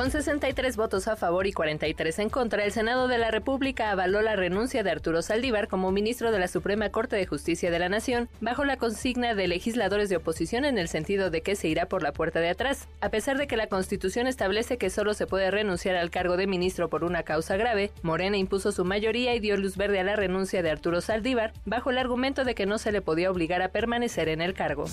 Con 63 votos a favor y 43 en contra, el Senado de la República avaló la renuncia de Arturo Saldívar como ministro de la Suprema Corte de Justicia de la Nación, bajo la consigna de legisladores de oposición en el sentido de que se irá por la puerta de atrás. A pesar de que la Constitución establece que solo se puede renunciar al cargo de ministro por una causa grave, Morena impuso su mayoría y dio luz verde a la renuncia de Arturo Saldívar, bajo el argumento de que no se le podía obligar a permanecer en el cargo.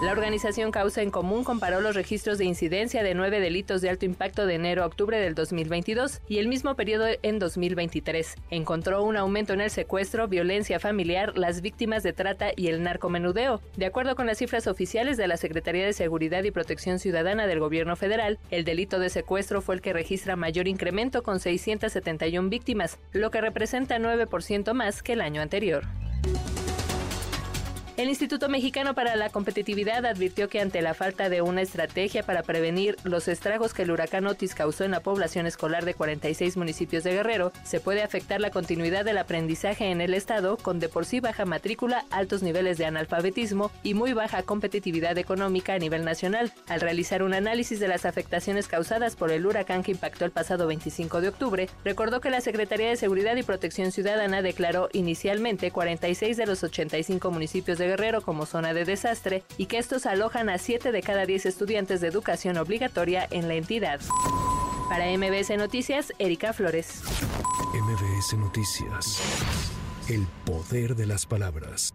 La organización Causa en Común comparó los registros de incidencia de nueve delitos de alto impacto de enero a octubre del 2022 y el mismo periodo en 2023. Encontró un aumento en el secuestro, violencia familiar, las víctimas de trata y el narcomenudeo. De acuerdo con las cifras oficiales de la Secretaría de Seguridad y Protección Ciudadana del Gobierno Federal, el delito de secuestro fue el que registra mayor incremento con 671 víctimas, lo que representa 9% más que el año anterior. El Instituto Mexicano para la Competitividad advirtió que ante la falta de una estrategia para prevenir los estragos que el huracán Otis causó en la población escolar de 46 municipios de Guerrero, se puede afectar la continuidad del aprendizaje en el estado con de por sí baja matrícula, altos niveles de analfabetismo y muy baja competitividad económica a nivel nacional. Al realizar un análisis de las afectaciones causadas por el huracán que impactó el pasado 25 de octubre, recordó que la Secretaría de Seguridad y Protección Ciudadana declaró inicialmente 46 de los 85 municipios de Guerrero como zona de desastre y que estos alojan a 7 de cada 10 estudiantes de educación obligatoria en la entidad. Para MBS Noticias, Erika Flores. MBS Noticias. El poder de las palabras.